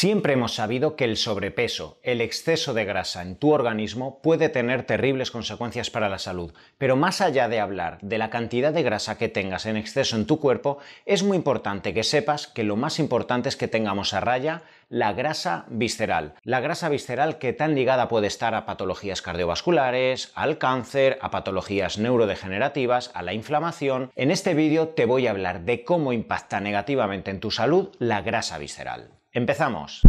Siempre hemos sabido que el sobrepeso, el exceso de grasa en tu organismo puede tener terribles consecuencias para la salud, pero más allá de hablar de la cantidad de grasa que tengas en exceso en tu cuerpo, es muy importante que sepas que lo más importante es que tengamos a raya la grasa visceral. La grasa visceral que tan ligada puede estar a patologías cardiovasculares, al cáncer, a patologías neurodegenerativas, a la inflamación. En este vídeo te voy a hablar de cómo impacta negativamente en tu salud la grasa visceral. Empezamos.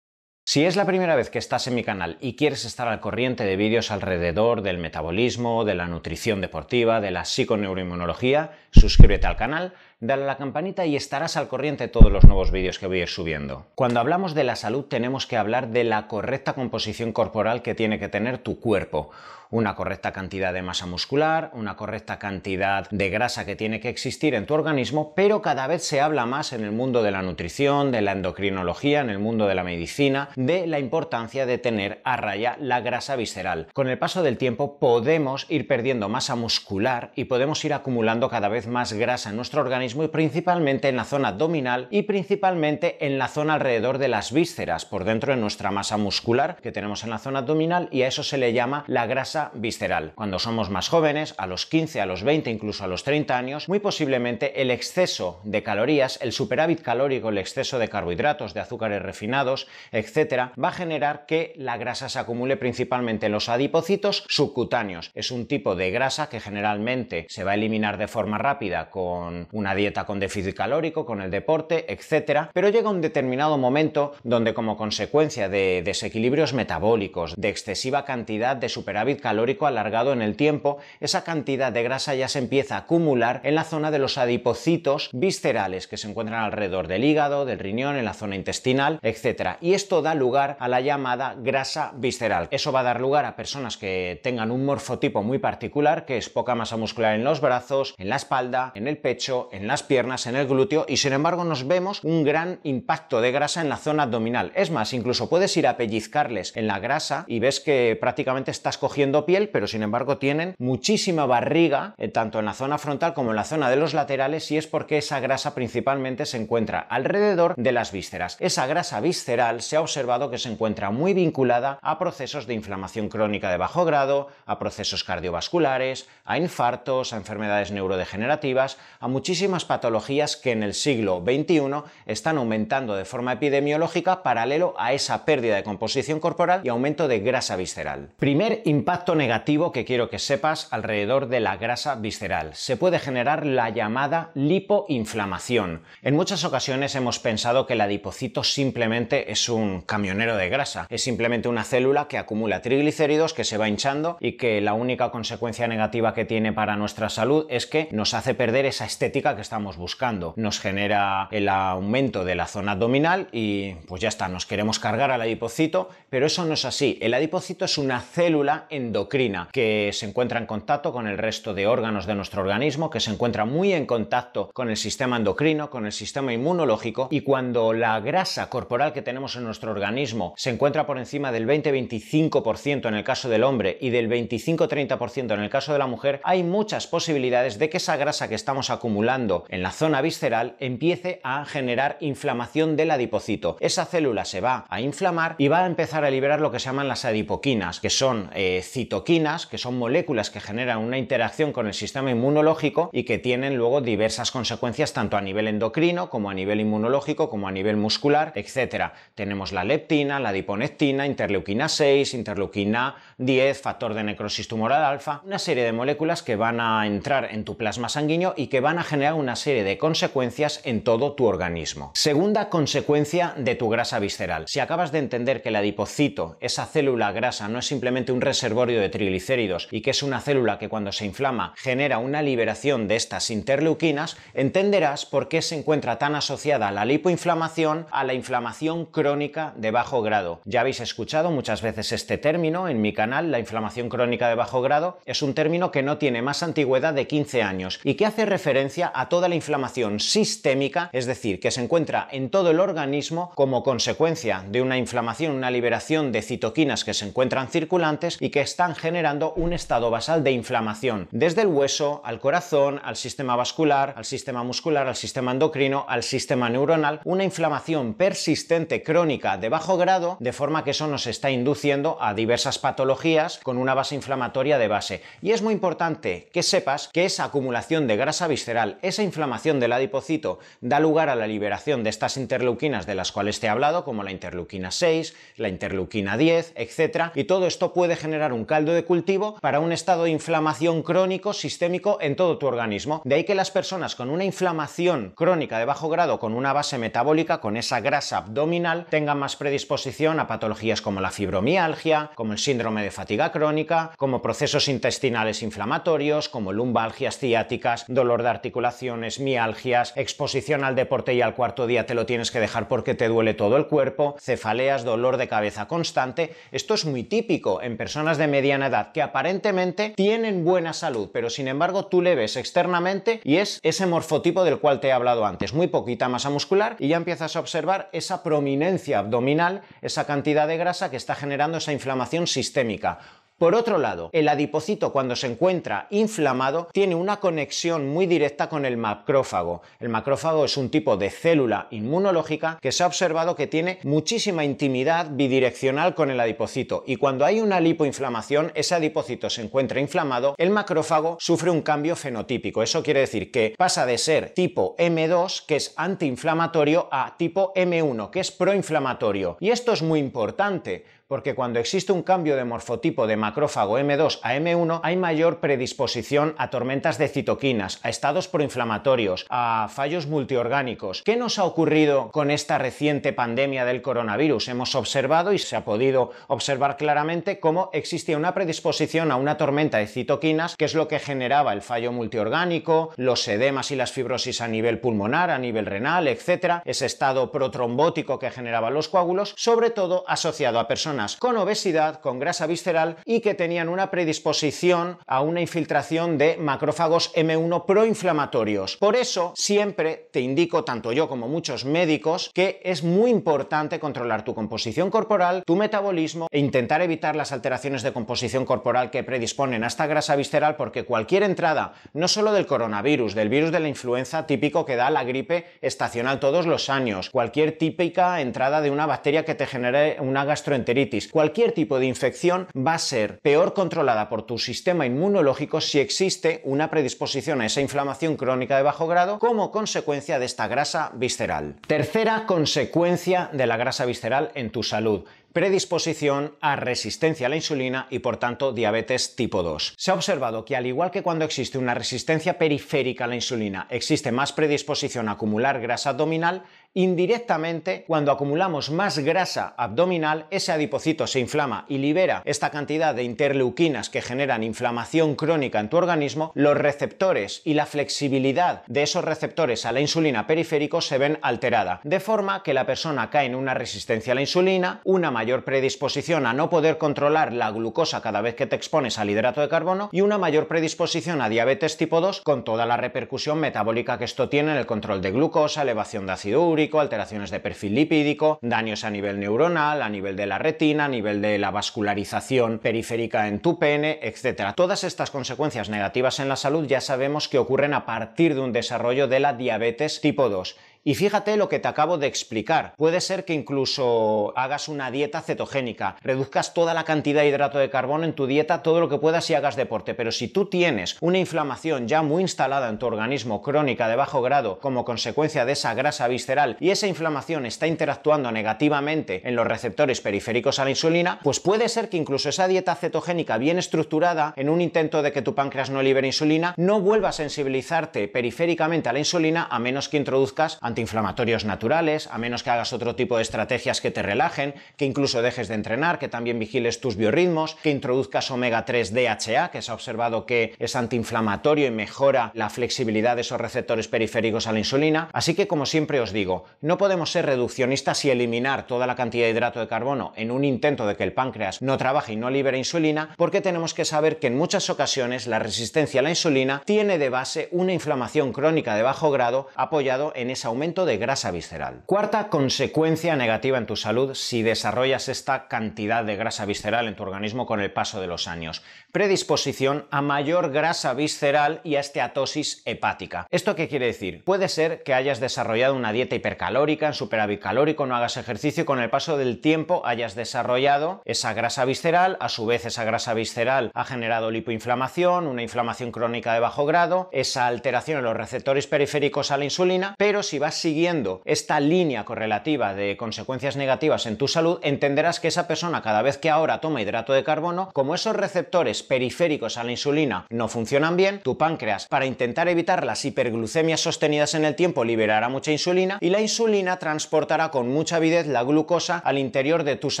Si es la primera vez que estás en mi canal y quieres estar al corriente de vídeos alrededor del metabolismo, de la nutrición deportiva, de la psiconeuroinmunología, suscríbete al canal, dale a la campanita y estarás al corriente de todos los nuevos vídeos que voy a ir subiendo. Cuando hablamos de la salud tenemos que hablar de la correcta composición corporal que tiene que tener tu cuerpo una correcta cantidad de masa muscular, una correcta cantidad de grasa que tiene que existir en tu organismo, pero cada vez se habla más en el mundo de la nutrición, de la endocrinología, en el mundo de la medicina, de la importancia de tener a raya la grasa visceral. Con el paso del tiempo podemos ir perdiendo masa muscular y podemos ir acumulando cada vez más grasa en nuestro organismo y principalmente en la zona abdominal y principalmente en la zona alrededor de las vísceras, por dentro de nuestra masa muscular que tenemos en la zona abdominal y a eso se le llama la grasa visceral. Cuando somos más jóvenes, a los 15, a los 20, incluso a los 30 años, muy posiblemente el exceso de calorías, el superávit calórico, el exceso de carbohidratos, de azúcares refinados, etcétera, va a generar que la grasa se acumule principalmente en los adipocitos subcutáneos. Es un tipo de grasa que generalmente se va a eliminar de forma rápida con una dieta con déficit calórico, con el deporte, etcétera, pero llega un determinado momento donde como consecuencia de desequilibrios metabólicos, de excesiva cantidad de superávit calórico, calórico alargado en el tiempo, esa cantidad de grasa ya se empieza a acumular en la zona de los adipocitos viscerales que se encuentran alrededor del hígado, del riñón, en la zona intestinal, etc. Y esto da lugar a la llamada grasa visceral. Eso va a dar lugar a personas que tengan un morfotipo muy particular, que es poca masa muscular en los brazos, en la espalda, en el pecho, en las piernas, en el glúteo, y sin embargo nos vemos un gran impacto de grasa en la zona abdominal. Es más, incluso puedes ir a pellizcarles en la grasa y ves que prácticamente estás cogiendo piel, pero sin embargo tienen muchísima barriga, eh, tanto en la zona frontal como en la zona de los laterales, y es porque esa grasa principalmente se encuentra alrededor de las vísceras. Esa grasa visceral se ha observado que se encuentra muy vinculada a procesos de inflamación crónica de bajo grado, a procesos cardiovasculares, a infartos, a enfermedades neurodegenerativas, a muchísimas patologías que en el siglo XXI están aumentando de forma epidemiológica paralelo a esa pérdida de composición corporal y aumento de grasa visceral. Primer impacto negativo que quiero que sepas alrededor de la grasa visceral. Se puede generar la llamada lipoinflamación. En muchas ocasiones hemos pensado que el adipocito simplemente es un camionero de grasa, es simplemente una célula que acumula triglicéridos, que se va hinchando y que la única consecuencia negativa que tiene para nuestra salud es que nos hace perder esa estética que estamos buscando. Nos genera el aumento de la zona abdominal y pues ya está, nos queremos cargar al adipocito, pero eso no es así. El adipocito es una célula endocrina que se encuentra en contacto con el resto de órganos de nuestro organismo, que se encuentra muy en contacto con el sistema endocrino, con el sistema inmunológico, y cuando la grasa corporal que tenemos en nuestro organismo se encuentra por encima del 20-25% en el caso del hombre y del 25-30% en el caso de la mujer, hay muchas posibilidades de que esa grasa que estamos acumulando en la zona visceral empiece a generar inflamación del adipocito. Esa célula se va a inflamar y va a empezar a liberar lo que se llaman las adipoquinas, que son eh, citoquinas, que son moléculas que generan una interacción con el sistema inmunológico y que tienen luego diversas consecuencias tanto a nivel endocrino como a nivel inmunológico como a nivel muscular, etc. Tenemos la leptina, la diponectina, interleuquina 6, interleuquina 10, factor de necrosis tumoral alfa, una serie de moléculas que van a entrar en tu plasma sanguíneo y que van a generar una serie de consecuencias en todo tu organismo. Segunda consecuencia de tu grasa visceral. Si acabas de entender que el adipocito, esa célula grasa, no es simplemente un reservorio de triglicéridos y que es una célula que cuando se inflama genera una liberación de estas interleuquinas, entenderás por qué se encuentra tan asociada la lipoinflamación a la inflamación crónica de bajo grado. Ya habéis escuchado muchas veces este término en mi canal, la inflamación crónica de bajo grado, es un término que no tiene más antigüedad de 15 años y que hace referencia a toda la inflamación sistémica, es decir, que se encuentra en todo el organismo como consecuencia de una inflamación, una liberación de citoquinas que se encuentran circulantes y que están generando un estado basal de inflamación, desde el hueso al corazón, al sistema vascular, al sistema muscular, al sistema endocrino, al sistema neuronal, una inflamación persistente crónica de bajo grado, de forma que eso nos está induciendo a diversas patologías con una base inflamatoria de base. Y es muy importante que sepas que esa acumulación de grasa visceral, esa inflamación del adipocito, da lugar a la liberación de estas interleuquinas de las cuales te he hablado, como la interleuquina 6, la interleuquina 10, etc. Y todo esto puede generar un caldo de cultivo para un estado de inflamación crónico sistémico en todo tu organismo. De ahí que las personas con una inflamación crónica de bajo grado, con una base metabólica, con esa grasa abdominal, tengan más predisposición a patologías como la fibromialgia, como el síndrome de fatiga crónica, como procesos intestinales inflamatorios, como lumbalgias ciáticas, dolor de articulaciones, mialgias, exposición al deporte y al cuarto día te lo tienes que dejar porque te duele todo el cuerpo, cefaleas, dolor de cabeza constante. Esto es muy típico en personas de mediana edad que aparentemente tienen buena salud, pero sin embargo tú le ves externamente y es ese morfotipo del cual te he hablado antes, muy poquita masa muscular y ya empiezas a observar esa prominencia abdominal, esa cantidad de grasa que está generando esa inflamación sistémica. Por otro lado, el adipocito cuando se encuentra inflamado tiene una conexión muy directa con el macrófago. El macrófago es un tipo de célula inmunológica que se ha observado que tiene muchísima intimidad bidireccional con el adipocito y cuando hay una lipoinflamación, ese adipocito se encuentra inflamado, el macrófago sufre un cambio fenotípico. Eso quiere decir que pasa de ser tipo M2, que es antiinflamatorio, a tipo M1, que es proinflamatorio. Y esto es muy importante porque cuando existe un cambio de morfotipo de macrófago M2 a M1 hay mayor predisposición a tormentas de citoquinas, a estados proinflamatorios, a fallos multiorgánicos. ¿Qué nos ha ocurrido con esta reciente pandemia del coronavirus? Hemos observado y se ha podido observar claramente cómo existía una predisposición a una tormenta de citoquinas, que es lo que generaba el fallo multiorgánico, los edemas y las fibrosis a nivel pulmonar, a nivel renal, etc. Ese estado protrombótico que generaba los coágulos, sobre todo asociado a personas con obesidad, con grasa visceral y que tenían una predisposición a una infiltración de macrófagos M1 proinflamatorios. Por eso siempre te indico, tanto yo como muchos médicos, que es muy importante controlar tu composición corporal, tu metabolismo e intentar evitar las alteraciones de composición corporal que predisponen a esta grasa visceral porque cualquier entrada, no solo del coronavirus, del virus de la influenza típico que da la gripe estacional todos los años, cualquier típica entrada de una bacteria que te genere una gastroenteritis, cualquier tipo de infección va a ser peor controlada por tu sistema inmunológico si existe una predisposición a esa inflamación crónica de bajo grado como consecuencia de esta grasa visceral. Tercera consecuencia de la grasa visceral en tu salud predisposición a resistencia a la insulina y por tanto diabetes tipo 2. Se ha observado que al igual que cuando existe una resistencia periférica a la insulina existe más predisposición a acumular grasa abdominal, indirectamente cuando acumulamos más grasa abdominal ese adipocito se inflama y libera esta cantidad de interleuquinas que generan inflamación crónica en tu organismo, los receptores y la flexibilidad de esos receptores a la insulina periférico se ven alterada, de forma que la persona cae en una resistencia a la insulina, una mayor predisposición a no poder controlar la glucosa cada vez que te expones al hidrato de carbono y una mayor predisposición a diabetes tipo 2 con toda la repercusión metabólica que esto tiene en el control de glucosa, elevación de ácido úrico, alteraciones de perfil lipídico, daños a nivel neuronal, a nivel de la retina, a nivel de la vascularización periférica en tu pene, etc. Todas estas consecuencias negativas en la salud ya sabemos que ocurren a partir de un desarrollo de la diabetes tipo 2 y fíjate lo que te acabo de explicar. Puede ser que incluso hagas una dieta cetogénica, reduzcas toda la cantidad de hidrato de carbono en tu dieta, todo lo que puedas y hagas deporte. Pero si tú tienes una inflamación ya muy instalada en tu organismo crónica de bajo grado como consecuencia de esa grasa visceral y esa inflamación está interactuando negativamente en los receptores periféricos a la insulina, pues puede ser que incluso esa dieta cetogénica bien estructurada en un intento de que tu páncreas no libere insulina no vuelva a sensibilizarte periféricamente a la insulina a menos que introduzcas antiinflamatorios naturales, a menos que hagas otro tipo de estrategias que te relajen, que incluso dejes de entrenar, que también vigiles tus biorritmos, que introduzcas omega 3 DHA, que se ha observado que es antiinflamatorio y mejora la flexibilidad de esos receptores periféricos a la insulina. Así que, como siempre os digo, no podemos ser reduccionistas y eliminar toda la cantidad de hidrato de carbono en un intento de que el páncreas no trabaje y no libere insulina, porque tenemos que saber que en muchas ocasiones la resistencia a la insulina tiene de base una inflamación crónica de bajo grado apoyado en ese de grasa visceral. Cuarta consecuencia negativa en tu salud si desarrollas esta cantidad de grasa visceral en tu organismo con el paso de los años. Predisposición a mayor grasa visceral y a esteatosis hepática. ¿Esto qué quiere decir? Puede ser que hayas desarrollado una dieta hipercalórica, en superávit calórico, no hagas ejercicio, con el paso del tiempo hayas desarrollado esa grasa visceral, a su vez esa grasa visceral ha generado lipoinflamación, una inflamación crónica de bajo grado, esa alteración en los receptores periféricos a la insulina, pero si vas siguiendo esta línea correlativa de consecuencias negativas en tu salud, entenderás que esa persona cada vez que ahora toma hidrato de carbono, como esos receptores periféricos a la insulina no funcionan bien, tu páncreas para intentar evitar las hiperglucemias sostenidas en el tiempo liberará mucha insulina y la insulina transportará con mucha avidez la glucosa al interior de tus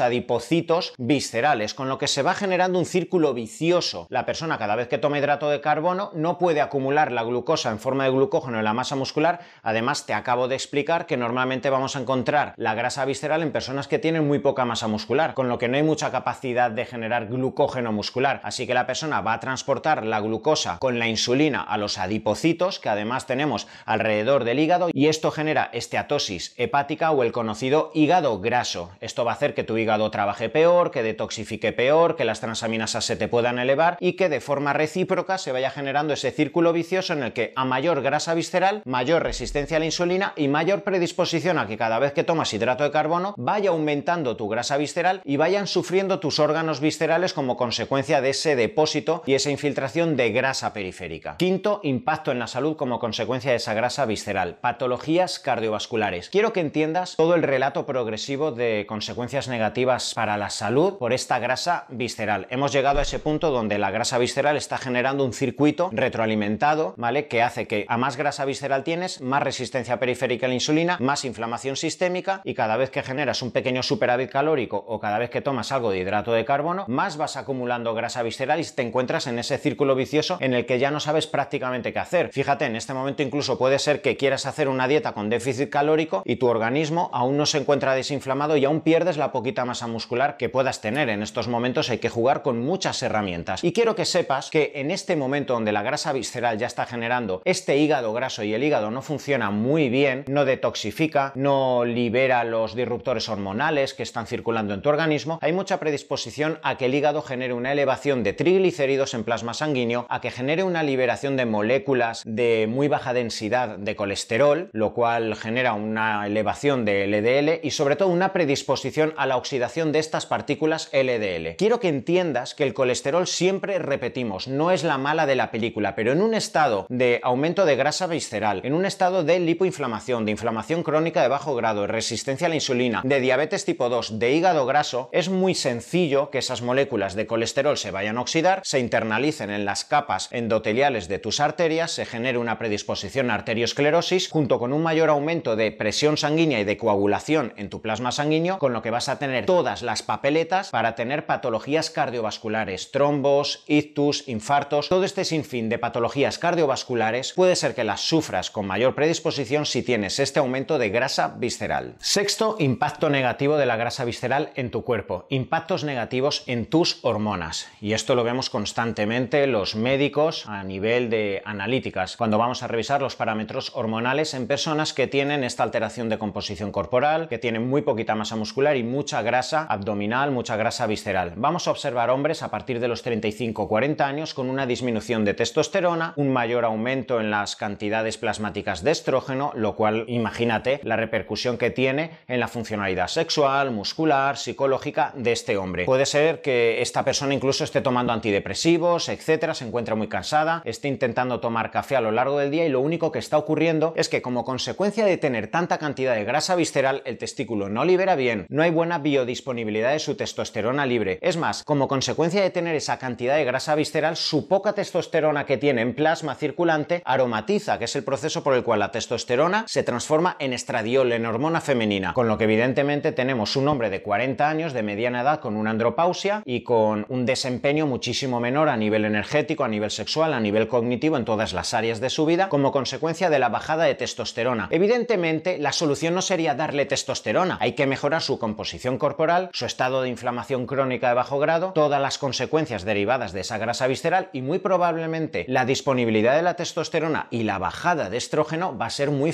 adipocitos viscerales, con lo que se va generando un círculo vicioso. La persona cada vez que toma hidrato de carbono no puede acumular la glucosa en forma de glucógeno en la masa muscular. Además, te de explicar que normalmente vamos a encontrar la grasa visceral en personas que tienen muy poca masa muscular, con lo que no hay mucha capacidad de generar glucógeno muscular. Así que la persona va a transportar la glucosa con la insulina a los adipocitos, que además tenemos alrededor del hígado, y esto genera esteatosis hepática o el conocido hígado graso. Esto va a hacer que tu hígado trabaje peor, que detoxifique peor, que las transaminasas se te puedan elevar y que de forma recíproca se vaya generando ese círculo vicioso en el que a mayor grasa visceral, mayor resistencia a la insulina y mayor predisposición a que cada vez que tomas hidrato de carbono vaya aumentando tu grasa visceral y vayan sufriendo tus órganos viscerales como consecuencia de ese depósito y esa infiltración de grasa periférica. Quinto, impacto en la salud como consecuencia de esa grasa visceral, patologías cardiovasculares. Quiero que entiendas todo el relato progresivo de consecuencias negativas para la salud por esta grasa visceral. Hemos llegado a ese punto donde la grasa visceral está generando un circuito retroalimentado, ¿vale? Que hace que a más grasa visceral tienes, más resistencia periférica la insulina, más inflamación sistémica y cada vez que generas un pequeño superávit calórico o cada vez que tomas algo de hidrato de carbono, más vas acumulando grasa visceral y te encuentras en ese círculo vicioso en el que ya no sabes prácticamente qué hacer. Fíjate, en este momento incluso puede ser que quieras hacer una dieta con déficit calórico y tu organismo aún no se encuentra desinflamado y aún pierdes la poquita masa muscular que puedas tener. En estos momentos hay que jugar con muchas herramientas. Y quiero que sepas que en este momento donde la grasa visceral ya está generando este hígado graso y el hígado no funciona muy bien, no detoxifica, no libera los disruptores hormonales que están circulando en tu organismo, hay mucha predisposición a que el hígado genere una elevación de triglicéridos en plasma sanguíneo, a que genere una liberación de moléculas de muy baja densidad de colesterol, lo cual genera una elevación de LDL y sobre todo una predisposición a la oxidación de estas partículas LDL. Quiero que entiendas que el colesterol siempre repetimos, no es la mala de la película, pero en un estado de aumento de grasa visceral, en un estado de lipoinflamación, de inflamación crónica de bajo grado, de resistencia a la insulina, de diabetes tipo 2, de hígado graso, es muy sencillo que esas moléculas de colesterol se vayan a oxidar, se internalicen en las capas endoteliales de tus arterias, se genere una predisposición a arteriosclerosis, junto con un mayor aumento de presión sanguínea y de coagulación en tu plasma sanguíneo, con lo que vas a tener todas las papeletas para tener patologías cardiovasculares, trombos, ictus, infartos, todo este sinfín de patologías cardiovasculares puede ser que las sufras con mayor predisposición si tienes este aumento de grasa visceral. Sexto, impacto negativo de la grasa visceral en tu cuerpo, impactos negativos en tus hormonas. Y esto lo vemos constantemente los médicos a nivel de analíticas, cuando vamos a revisar los parámetros hormonales en personas que tienen esta alteración de composición corporal, que tienen muy poquita masa muscular y mucha grasa abdominal, mucha grasa visceral. Vamos a observar hombres a partir de los 35-40 años con una disminución de testosterona, un mayor aumento en las cantidades plasmáticas de estrógeno, lo cual imagínate la repercusión que tiene en la funcionalidad sexual, muscular, psicológica de este hombre. Puede ser que esta persona incluso esté tomando antidepresivos, etcétera, se encuentra muy cansada, esté intentando tomar café a lo largo del día y lo único que está ocurriendo es que como consecuencia de tener tanta cantidad de grasa visceral, el testículo no libera bien, no hay buena biodisponibilidad de su testosterona libre. Es más, como consecuencia de tener esa cantidad de grasa visceral, su poca testosterona que tiene en plasma circulante aromatiza, que es el proceso por el cual la testosterona se transforma en estradiol, en hormona femenina, con lo que evidentemente tenemos un hombre de 40 años de mediana edad con una andropausia y con un desempeño muchísimo menor a nivel energético, a nivel sexual, a nivel cognitivo en todas las áreas de su vida como consecuencia de la bajada de testosterona. Evidentemente, la solución no sería darle testosterona, hay que mejorar su composición corporal, su estado de inflamación crónica de bajo grado, todas las consecuencias derivadas de esa grasa visceral y muy probablemente la disponibilidad de la testosterona y la bajada de estrógeno va a ser muy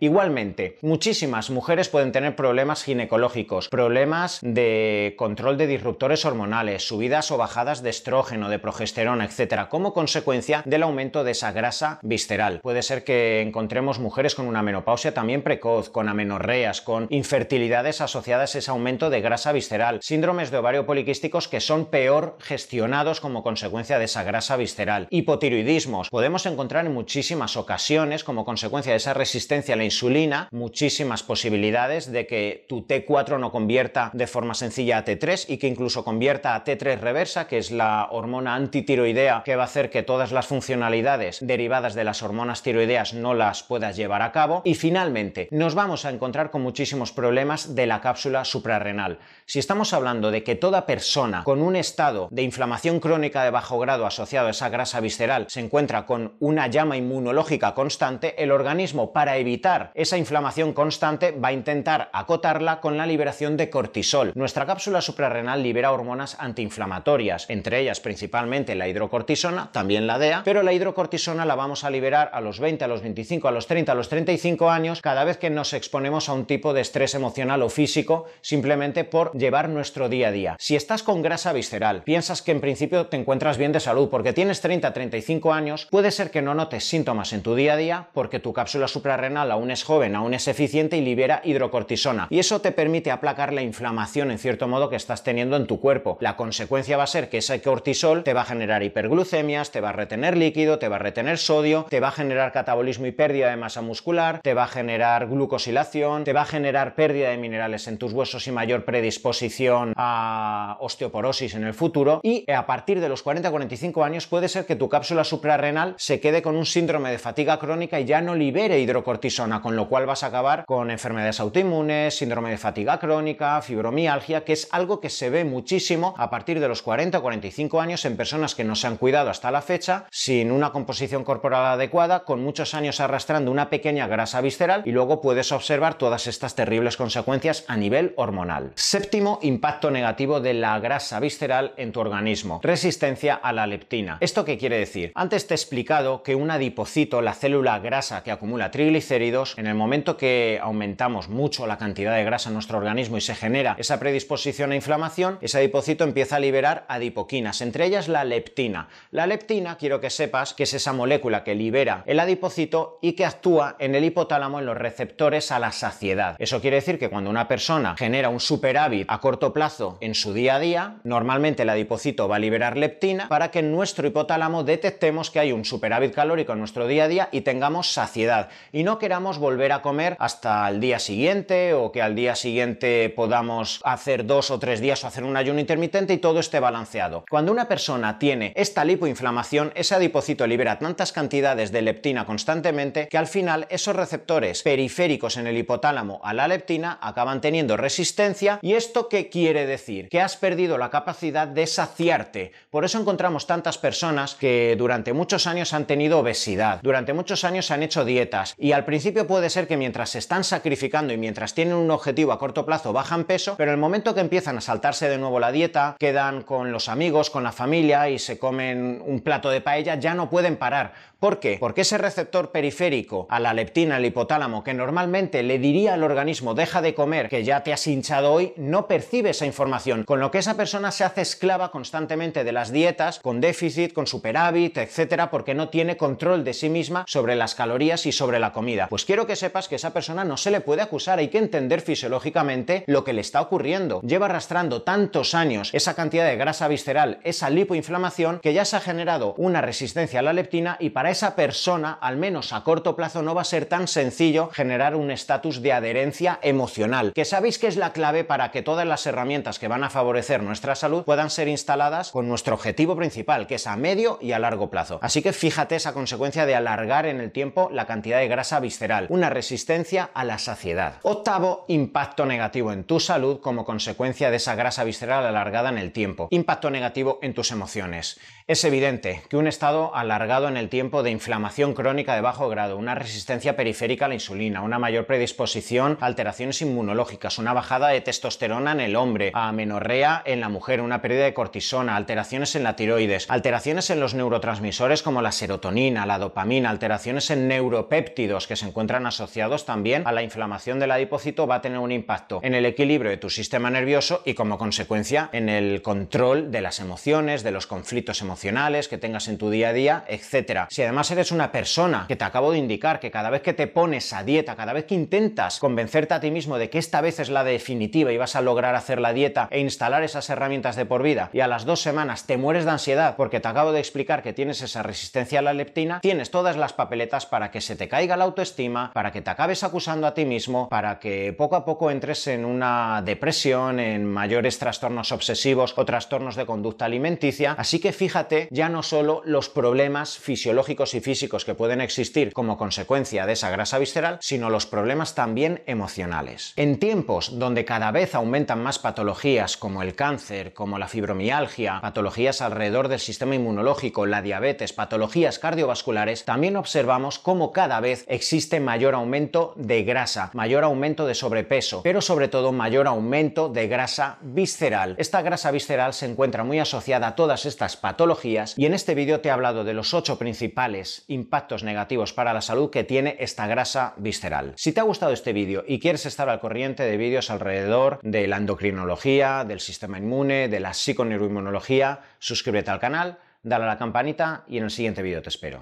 Igualmente, muchísimas mujeres pueden tener problemas ginecológicos, problemas de control de disruptores hormonales, subidas o bajadas de estrógeno, de progesterona, etcétera, como consecuencia del aumento de esa grasa visceral. Puede ser que encontremos mujeres con una menopausia también precoz, con amenorreas, con infertilidades asociadas a ese aumento de grasa visceral, síndromes de ovario poliquísticos que son peor gestionados como consecuencia de esa grasa visceral, hipotiroidismos. Podemos encontrar en muchísimas ocasiones como consecuencia de esa resistencia a la insulina muchísimas posibilidades de que tu T4 no convierta de forma sencilla a T3 y que incluso convierta a T3 reversa, que es la hormona antitiroidea que va a hacer que todas las funcionalidades derivadas de las hormonas tiroideas no las puedas llevar a cabo. Y finalmente, nos vamos a encontrar con muchísimos problemas de la cápsula suprarrenal. Si estamos hablando de que toda persona con un estado de inflamación crónica de bajo grado asociado a esa grasa visceral se encuentra con una llama inmunológica constante, el organismo para evitar esa inflamación constante va a intentar acotarla con la liberación de cortisol. Nuestra cápsula suprarrenal libera hormonas antiinflamatorias, entre ellas principalmente la hidrocortisona, también la DEA, pero la hidrocortisona la vamos a liberar a los 20, a los 25, a los 30, a los 35 años cada vez que nos exponemos a un tipo de estrés emocional o físico simplemente por llevar nuestro día a día. Si estás con grasa visceral, piensas que en principio te encuentras bien de salud porque tienes 30, 35 años, puede ser que no notes síntomas en tu día a día porque tu cápsula suprarrenal aún es joven, aún es eficiente y libera hidrocortisona. Y eso te permite aplacar la inflamación en cierto modo que estás teniendo en tu cuerpo. La consecuencia va a ser que ese cortisol te va a generar hiperglucemias, te va a retener líquido, te va a retener sodio, te va a generar catabolismo y pérdida de masa muscular, te va a generar glucosilación, te va a generar pérdida de minerales en tus huesos y mayor predisposición a osteoporosis en el futuro y a partir de los 40-45 años puede ser que tu cápsula suprarrenal se quede con un síndrome de fatiga crónica y ya no libere hidrocortisona, con lo cual vas a acabar con enfermedades autoinmunes, síndrome de fatiga crónica, fibromialgia, que es algo que se ve muchísimo a partir de los 40 o 45 años en personas que no se han cuidado hasta la fecha, sin una composición corporal adecuada, con muchos años arrastrando una pequeña grasa visceral y luego puedes observar todas estas terribles consecuencias a nivel hormonal. Séptimo impacto negativo de la grasa visceral en tu organismo, resistencia a la leptina. ¿Esto qué quiere decir? Antes te he explicado que un adipocito, la célula grasa que acumula triglicéridos, en el momento que aumentamos mucho la cantidad de grasa en nuestro organismo y se genera esa predisposición a inflamación, ese adipocito empieza a liberar adipoquinas, entre ellas la leptina. La leptina, quiero que sepas que es esa molécula que libera el adipocito y que actúa en el hipotálamo en los receptores a la saciedad. Eso quiere decir que cuando una persona genera un superávit a corto plazo en su día a día, normalmente el adipocito va a liberar leptina para que en nuestro hipotálamo detectemos que hay un superávit calórico en nuestro día a día y tengamos saciedad y no queramos volver a comer hasta el día siguiente o que al día siguiente podamos hacer dos o tres días o hacer un ayuno intermitente y todo esté balanceado. Cuando una persona tiene esta lipoinflamación, ese adipocito libera tantas cantidades de leptina constantemente que al final esos receptores periféricos en el hipotálamo a la leptina acaban teniendo resistencia y esto qué quiere decir? Que has perdido la capacidad de saciarte. Por eso encontramos tantas personas que durante muchos años han tenido obesidad, durante muchos años han hecho dietas y al principio puede ser que mientras se están sacrificando y mientras tienen un objetivo a corto plazo bajan peso, pero el momento que empiezan a saltarse de nuevo la dieta, quedan con los amigos, con la familia y se comen un plato de paella, ya no pueden parar. ¿Por qué? Porque ese receptor periférico a la leptina, al hipotálamo, que normalmente le diría al organismo deja de comer, que ya te has hinchado hoy, no percibe esa información, con lo que esa persona se hace esclava constantemente de las dietas, con déficit, con superávit, etcétera, porque no tiene control de sí misma sobre las calorías y sobre la comida. Pues quiero que sepas que esa persona no se le puede acusar, hay que entender fisiológicamente lo que le está ocurriendo. Lleva arrastrando tantos años esa cantidad de grasa visceral, esa lipoinflamación, que ya se ha generado una resistencia a la leptina y para esa persona, al menos a corto plazo, no va a ser tan sencillo generar un estatus de adherencia emocional, que sabéis que es la clave para que todas las herramientas que van a favorecer nuestra salud puedan ser instaladas con nuestro objetivo principal, que es a medio y a largo plazo. Así que fíjate esa consecuencia de alargar en el tiempo la cantidad de grasa visceral, una resistencia a la saciedad. Octavo, impacto negativo en tu salud como consecuencia de esa grasa visceral alargada en el tiempo. Impacto negativo en tus emociones. Es evidente que un estado alargado en el tiempo de inflamación crónica de bajo grado, una resistencia periférica a la insulina, una mayor predisposición a alteraciones inmunológicas, una bajada de testosterona en el hombre, a menorrea en la mujer, una pérdida de cortisona, alteraciones en la tiroides, alteraciones en los neurotransmisores como la serotonina, la dopamina, alteraciones en neuropéptidos que se encuentran asociados también a la inflamación del adipocito va a tener un impacto en el equilibrio de tu sistema nervioso y como consecuencia en el control de las emociones, de los conflictos emocionales que tengas en tu día a día, etcétera. Si además eres una persona que te acabo de indicar que cada vez que te pones a dieta, cada vez que intentas convencerte a ti mismo de que esta vez es la definitiva y vas a lograr hacer la dieta e instalar esas herramientas de por vida y a las dos semanas te mueres de ansiedad porque te acabo de explicar que tienes esa resistencia a la leptina, tienes todas las papeletas para que se te caiga la autoestima, para que te acabes acusando a ti mismo, para que poco a poco entres en una depresión, en mayores trastornos obsesivos o trastornos de conducta alimenticia. Así que fíjate ya no solo los problemas fisiológicos y físicos que pueden existir como consecuencia de esa grasa visceral, sino los problemas también emocionales. En tiempos donde cada vez aumentan más patologías como el cáncer, como la fibromialgia, patologías alrededor del sistema inmunológico, la diabetes, patologías cardiovasculares, también observamos cómo cada vez existe mayor aumento de grasa, mayor aumento de sobrepeso, pero sobre todo mayor aumento de grasa visceral. Esta grasa visceral se encuentra muy asociada a todas estas patologías y en este vídeo te he hablado de los 8 principales impactos negativos para la salud que tiene esta grasa visceral. Si te ha gustado este vídeo y quieres estar al corriente de vídeos alrededor de la endocrinología, del sistema inmune, de la psiconeuroinmunología, suscríbete al canal, dale a la campanita y en el siguiente vídeo te espero.